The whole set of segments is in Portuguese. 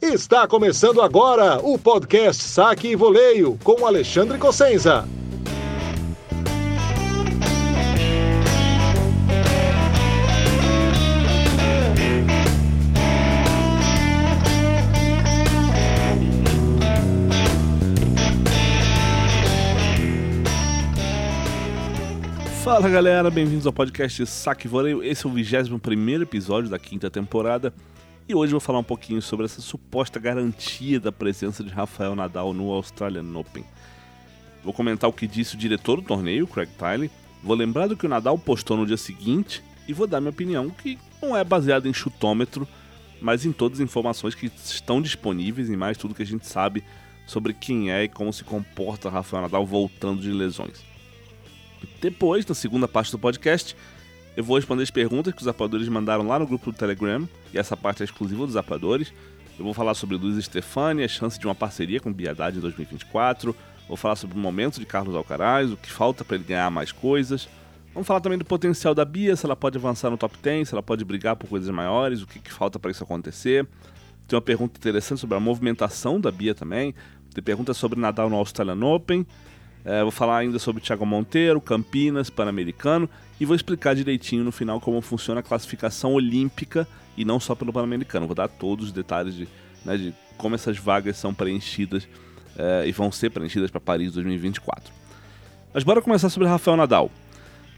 Está começando agora o podcast Saque e Voleio com Alexandre Cossenza. Fala galera, bem-vindos ao podcast Saque e Voleio. Esse é o 21 episódio da quinta temporada. E hoje vou falar um pouquinho sobre essa suposta garantia da presença de Rafael Nadal no Australian Open. Vou comentar o que disse o diretor do torneio, Craig Tiley, vou lembrar do que o Nadal postou no dia seguinte e vou dar minha opinião, que não é baseada em chutômetro, mas em todas as informações que estão disponíveis e mais tudo que a gente sabe sobre quem é e como se comporta Rafael Nadal voltando de lesões. Depois, na segunda parte do podcast, eu vou responder as perguntas que os apoiadores mandaram lá no grupo do Telegram, e essa parte é exclusiva dos apoiadores. Eu vou falar sobre Luiz Stefani, a chance de uma parceria com Biadade em 2024. Vou falar sobre o momento de Carlos Alcaraz, o que falta para ele ganhar mais coisas. Vamos falar também do potencial da Bia, se ela pode avançar no top 10, se ela pode brigar por coisas maiores, o que, que falta para isso acontecer. Tem uma pergunta interessante sobre a movimentação da Bia também. Tem perguntas sobre Nadal no Australian Open. É, vou falar ainda sobre Thiago Monteiro, Campinas, Pan-Americano e vou explicar direitinho no final como funciona a classificação olímpica e não só pelo Pan-Americano. Vou dar todos os detalhes de, né, de como essas vagas são preenchidas é, e vão ser preenchidas para Paris 2024. Mas bora começar sobre Rafael Nadal.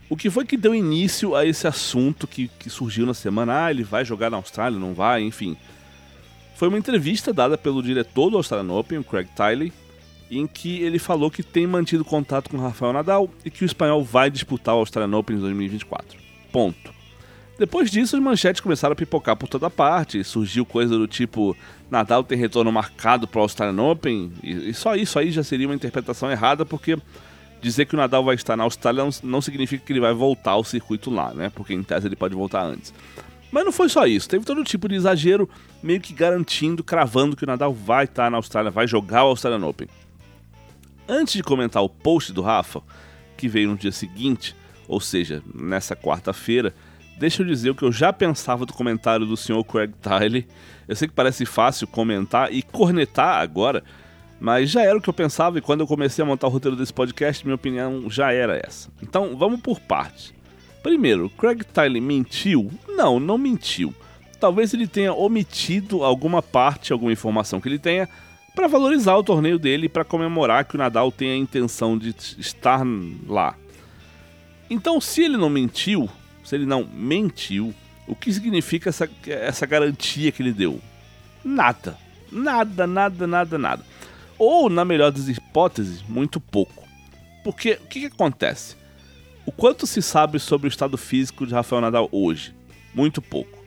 O que foi que deu início a esse assunto que, que surgiu na semana? Ah, ele vai jogar na Austrália, não vai, enfim. Foi uma entrevista dada pelo diretor do Australian Open, Craig Tiley, em que ele falou que tem mantido contato com Rafael Nadal e que o espanhol vai disputar o Australian Open em 2024. Ponto. Depois disso, as manchetes começaram a pipocar por toda parte, surgiu coisa do tipo Nadal tem retorno marcado para o Australian Open, e, só isso aí já seria uma interpretação errada, porque dizer que o Nadal vai estar na Austrália não, significa que ele vai voltar ao circuito lá, né? Porque em tese ele pode voltar antes. Mas não foi só isso, teve todo tipo de exagero, meio que garantindo, cravando que o Nadal vai estar na Austrália, vai jogar o Australian Open. Antes de comentar o post do Rafa, que veio no dia seguinte, ou seja, nessa quarta-feira, deixa eu dizer o que eu já pensava do comentário do senhor Craig Tiley. Eu sei que parece fácil comentar e cornetar agora, mas já era o que eu pensava e quando eu comecei a montar o roteiro desse podcast, minha opinião já era essa. Então, vamos por partes. Primeiro, Craig Tiley mentiu? Não, não mentiu. Talvez ele tenha omitido alguma parte, alguma informação que ele tenha, para valorizar o torneio dele e para comemorar que o Nadal tem a intenção de estar lá. Então, se ele não mentiu, se ele não mentiu, o que significa essa, essa garantia que ele deu? Nada. Nada, nada, nada, nada. Ou, na melhor das hipóteses, muito pouco. Porque o que, que acontece? O quanto se sabe sobre o estado físico de Rafael Nadal hoje? Muito pouco.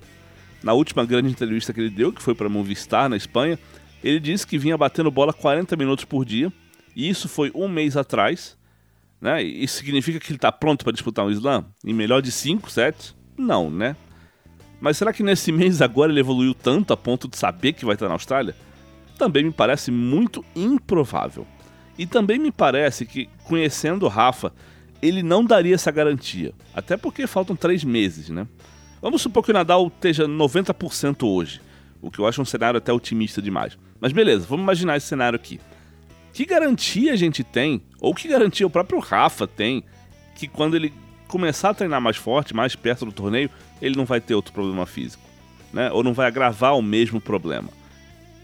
Na última grande entrevista que ele deu, que foi para Movistar na Espanha, ele disse que vinha batendo bola 40 minutos por dia, e isso foi um mês atrás. Né? Isso significa que ele está pronto para disputar um slam? Em melhor de 5 sets? Não, né? Mas será que nesse mês agora ele evoluiu tanto a ponto de saber que vai estar na Austrália? Também me parece muito improvável. E também me parece que, conhecendo o Rafa, ele não daria essa garantia. Até porque faltam três meses, né? Vamos supor que o Nadal esteja 90% hoje o que eu acho um cenário até otimista demais. Mas beleza, vamos imaginar esse cenário aqui. Que garantia a gente tem, ou que garantia o próprio Rafa tem, que quando ele começar a treinar mais forte, mais perto do torneio, ele não vai ter outro problema físico, né? Ou não vai agravar o mesmo problema.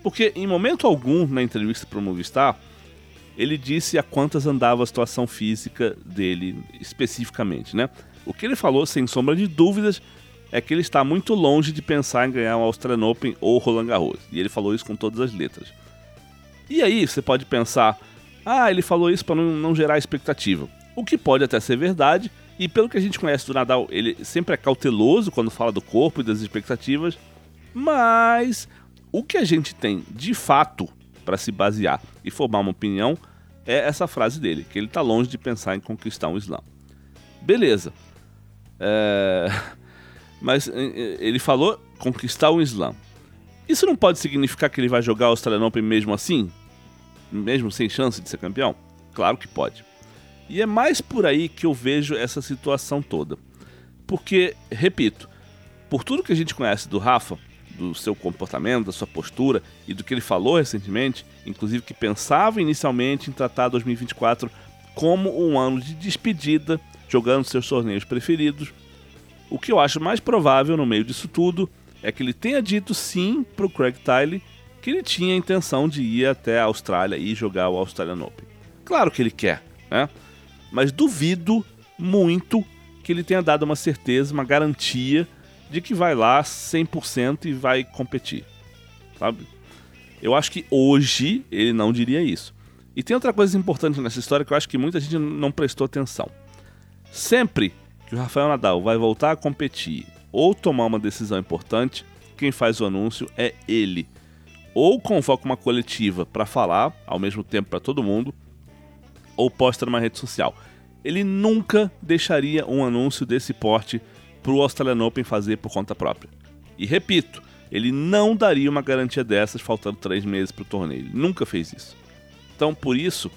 Porque em momento algum na entrevista para o Movistar, ele disse a quantas andava a situação física dele especificamente, né? O que ele falou, sem sombra de dúvidas, é que ele está muito longe de pensar em ganhar o Australian Open ou Roland Garros. E ele falou isso com todas as letras. E aí você pode pensar, ah, ele falou isso para não, não gerar expectativa. O que pode até ser verdade, e pelo que a gente conhece do Nadal, ele sempre é cauteloso quando fala do corpo e das expectativas, mas o que a gente tem de fato para se basear e formar uma opinião é essa frase dele, que ele está longe de pensar em conquistar um slam. Beleza. É... Mas eh, eh, ele falou conquistar o slam. Isso não pode significar que ele vai jogar o Australian Open mesmo assim? Mesmo sem chance de ser campeão? Claro que pode. E é mais por aí que eu vejo essa situação toda. Porque, repito, por tudo que a gente conhece do Rafa, do seu comportamento, da sua postura e do que ele falou recentemente, inclusive que pensava inicialmente em tratar 2024 como um ano de despedida, jogando seus torneios preferidos. O que eu acho mais provável no meio disso tudo é que ele tenha dito sim para o Craig Tiley que ele tinha a intenção de ir até a Austrália e jogar o Australian Open. Claro que ele quer, né? Mas duvido muito que ele tenha dado uma certeza, uma garantia de que vai lá 100% e vai competir, sabe? Eu acho que hoje ele não diria isso. E tem outra coisa importante nessa história que eu acho que muita gente não prestou atenção. Sempre que o Rafael Nadal vai voltar a competir ou tomar uma decisão importante, quem faz o anúncio é ele. Ou convoca uma coletiva para falar ao mesmo tempo para todo mundo, ou posta numa rede social. Ele nunca deixaria um anúncio desse porte para o Australian Open fazer por conta própria. E repito, ele não daria uma garantia dessas faltando três meses para o torneio. Ele nunca fez isso. Então, por isso,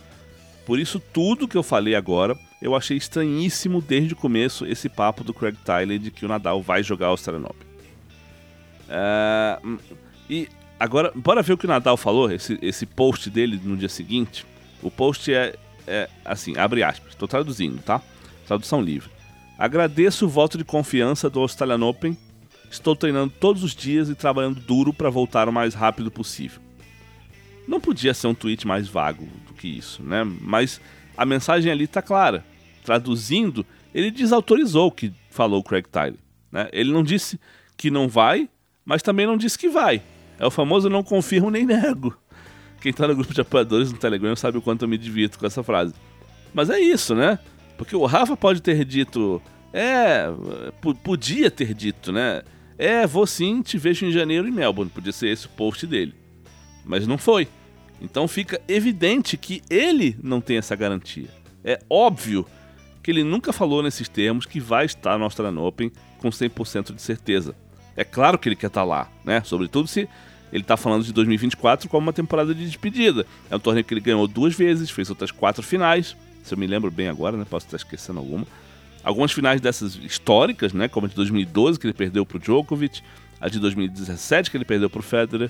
por isso tudo que eu falei agora, eu achei estranhíssimo desde o começo esse papo do Craig Tyler de que o Nadal vai jogar o Australian Open. É, e agora, bora ver o que o Nadal falou, esse, esse post dele no dia seguinte. O post é, é assim, abre aspas, estou traduzindo, tá? Tradução livre. Agradeço o voto de confiança do Australian Open. Estou treinando todos os dias e trabalhando duro para voltar o mais rápido possível. Não podia ser um tweet mais vago do que isso, né? Mas a mensagem ali está clara. Traduzindo, ele desautorizou o que falou o Craig Tyler. Né? Ele não disse que não vai, mas também não disse que vai. É o famoso não confirmo nem nego. Quem está no grupo de apoiadores no Telegram sabe o quanto eu me divirto com essa frase. Mas é isso, né? Porque o Rafa pode ter dito, é, podia ter dito, né? É, vou sim, te vejo em janeiro em Melbourne. Podia ser esse o post dele. Mas não foi. Então fica evidente que ele não tem essa garantia. É óbvio que ele nunca falou nesses termos que vai estar no Australian Open com 100% de certeza. É claro que ele quer estar lá, né? Sobretudo se ele está falando de 2024 como uma temporada de despedida. É um torneio que ele ganhou duas vezes, fez outras quatro finais se eu me lembro bem agora, né? Posso estar esquecendo alguma. Algumas finais dessas históricas, né? Como a de 2012, que ele perdeu para o Djokovic, a de 2017, que ele perdeu para o Federer.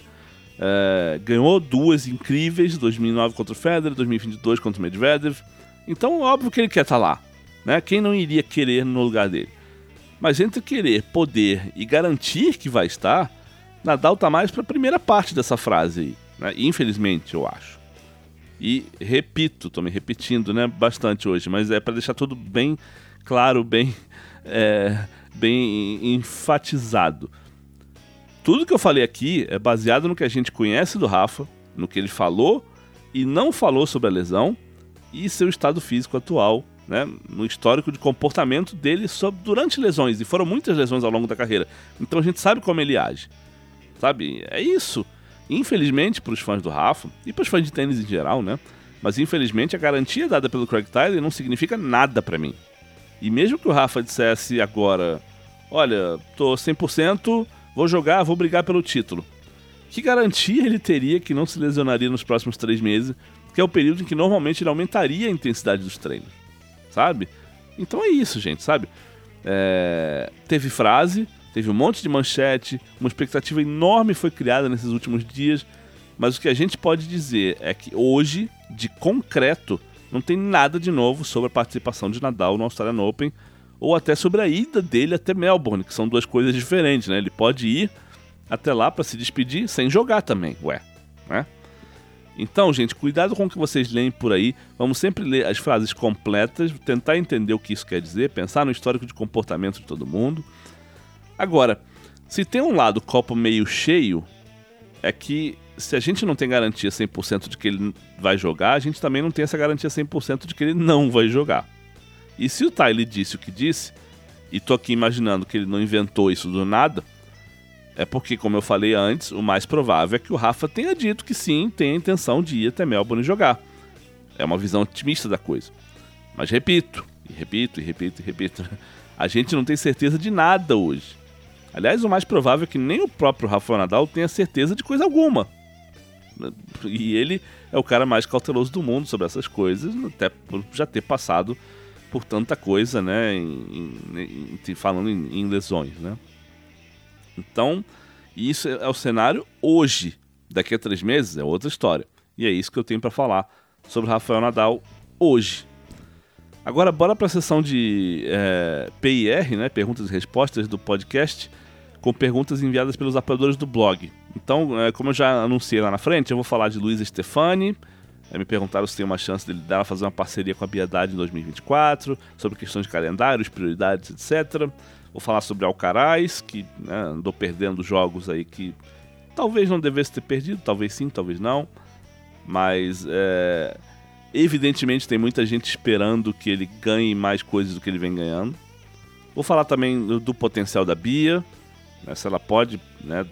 É, ganhou duas incríveis, 2009 contra o Federer, 2022 contra o Medvedev. Então, óbvio que ele quer estar lá. Né? Quem não iria querer no lugar dele? Mas entre querer, poder e garantir que vai estar, Nadal está mais para a primeira parte dessa frase aí. Né? Infelizmente, eu acho. E repito, tô me repetindo, né, bastante hoje, mas é para deixar tudo bem claro, bem, é, bem enfatizado. Tudo que eu falei aqui é baseado no que a gente conhece do Rafa, no que ele falou e não falou sobre a lesão e seu estado físico atual, né, no histórico de comportamento dele sobre, durante lesões, e foram muitas lesões ao longo da carreira. Então a gente sabe como ele age. Sabe? É isso. Infelizmente, para os fãs do Rafa e para os fãs de tênis em geral, né? Mas infelizmente a garantia dada pelo Craig Tyler não significa nada para mim. E mesmo que o Rafa dissesse agora, olha, tô 100%, vou jogar, vou brigar pelo título. Que garantia ele teria que não se lesionaria nos próximos três meses, que é o período em que normalmente ele aumentaria a intensidade dos treinos, sabe? Então é isso, gente, sabe? É... Teve frase, Teve um monte de manchete, uma expectativa enorme foi criada nesses últimos dias, mas o que a gente pode dizer é que hoje, de concreto, não tem nada de novo sobre a participação de Nadal no Australian Open ou até sobre a ida dele até Melbourne, que são duas coisas diferentes, né? Ele pode ir até lá para se despedir sem jogar também, ué, né? Então, gente, cuidado com o que vocês leem por aí. Vamos sempre ler as frases completas, tentar entender o que isso quer dizer, pensar no histórico de comportamento de todo mundo. Agora, se tem um lado copo meio cheio, é que se a gente não tem garantia 100% de que ele vai jogar, a gente também não tem essa garantia 100% de que ele não vai jogar. E se o Tyler disse o que disse, e tô aqui imaginando que ele não inventou isso do nada, é porque, como eu falei antes, o mais provável é que o Rafa tenha dito que sim, tem a intenção de ir até Melbourne jogar. É uma visão otimista da coisa. Mas repito, e repito, e repito, e repito, a gente não tem certeza de nada hoje. Aliás, o mais provável é que nem o próprio Rafael Nadal tenha certeza de coisa alguma. E ele é o cara mais cauteloso do mundo sobre essas coisas, até por já ter passado por tanta coisa, né? Em, em, em, falando em, lesões, né? Então, isso é o cenário hoje. Daqui a três meses é outra história. E é isso que eu tenho para falar sobre Rafael Nadal hoje. Agora, bora para a sessão de é, PIR, né, perguntas e respostas do podcast, com perguntas enviadas pelos apoiadores do blog. Então, é, como eu já anunciei lá na frente, eu vou falar de Luísa Stefani. É, me perguntaram se tem uma chance dele dela fazer uma parceria com a Biedade em 2024, sobre questões de calendários, prioridades, etc. Vou falar sobre Alcaraz, que né, andou perdendo jogos aí que talvez não devesse ter perdido, talvez sim, talvez não. Mas é, evidentemente tem muita gente esperando que ele ganhe mais coisas do que ele vem ganhando. Vou falar também do, do potencial da Bia, né, se ela pode né,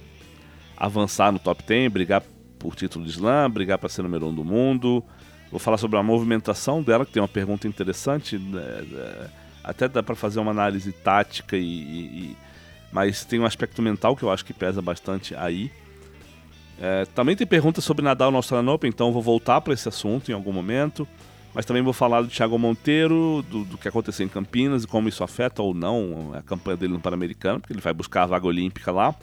avançar no top 10, brigar por título de slam, brigar para ser número 1 um do mundo. Vou falar sobre a movimentação dela, que tem uma pergunta interessante. Né, é, até dá para fazer uma análise tática e, e, mas tem um aspecto mental que eu acho que pesa bastante aí. É, também tem perguntas sobre Nadal no Australian Open, então vou voltar para esse assunto em algum momento. Mas também vou falar do Thiago Monteiro, do, do, que aconteceu em Campinas e como isso afeta ou não a campanha dele no Pan-Americano, porque ele vai buscar a vaga olímpica lá.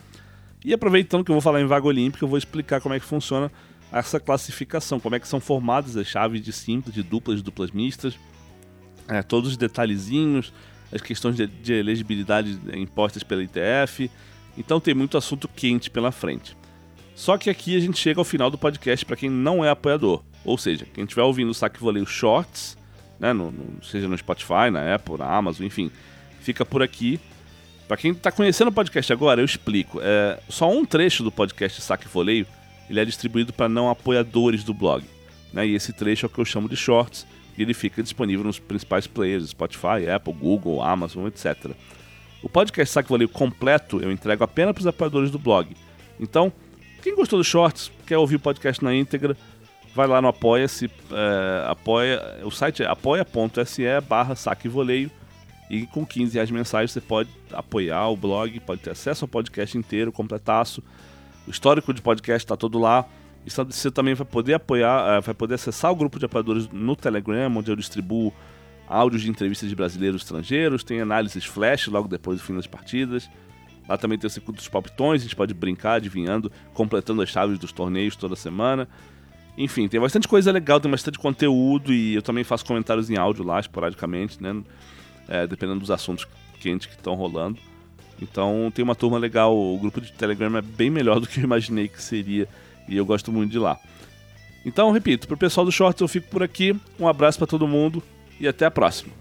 E aproveitando que eu vou falar em vaga olímpica, eu vou explicar como é que funciona essa classificação, como é que são formadas as chaves de simples, de duplas, de duplas mistas é, todos os detalhezinhos, as questões de, de elegibilidade impostas pela ITF. Então tem muito assunto quente pela frente. Só que aqui a gente chega ao final do podcast para quem não é apoiador. Ou seja, quem estiver ouvindo o Saque Voleio Shorts, né, no, no, seja no Spotify, na Apple, na Amazon, enfim, fica por aqui. Para quem está conhecendo o podcast agora, eu explico. É, só um trecho do podcast Saque Voleio ele é distribuído para não apoiadores do blog. Né, e esse trecho é o que eu chamo de Shorts e ele fica disponível nos principais players, Spotify, Apple, Google, Amazon, etc. O podcast Saque Voleio completo eu entrego apenas para os apoiadores do blog. Então, quem gostou dos shorts, quer ouvir o podcast na íntegra, vai lá no Apoia-se, é, apoia, o site é apoia.se barra saque voleio e com 15 reais mensais você pode apoiar o blog, pode ter acesso ao podcast inteiro, completaço. O histórico de podcast está todo lá. E você também vai poder apoiar, eh, vai poder acessar o grupo de apoiadores no Telegram, onde eu distribuo áudios de entrevistas de brasileiros estrangeiros, tem análises flash logo depois do fim das partidas. Lá também tem o circuito dos palpitões, a gente pode brincar adivinhando, completando as chaves dos torneios toda semana. Enfim, tem bastante coisa legal, tem bastante conteúdo e eu também faço comentários em áudio lá, esporadicamente, né? É, dependendo dos assuntos quentes que estão rolando. Então tem uma turma legal, o grupo de Telegram é bem melhor do que eu imaginei que seria e eu gosto muito de lá. Então, repito, pro pessoal do Shorts eu fico por aqui. Um abraço para todo mundo e até a próxima.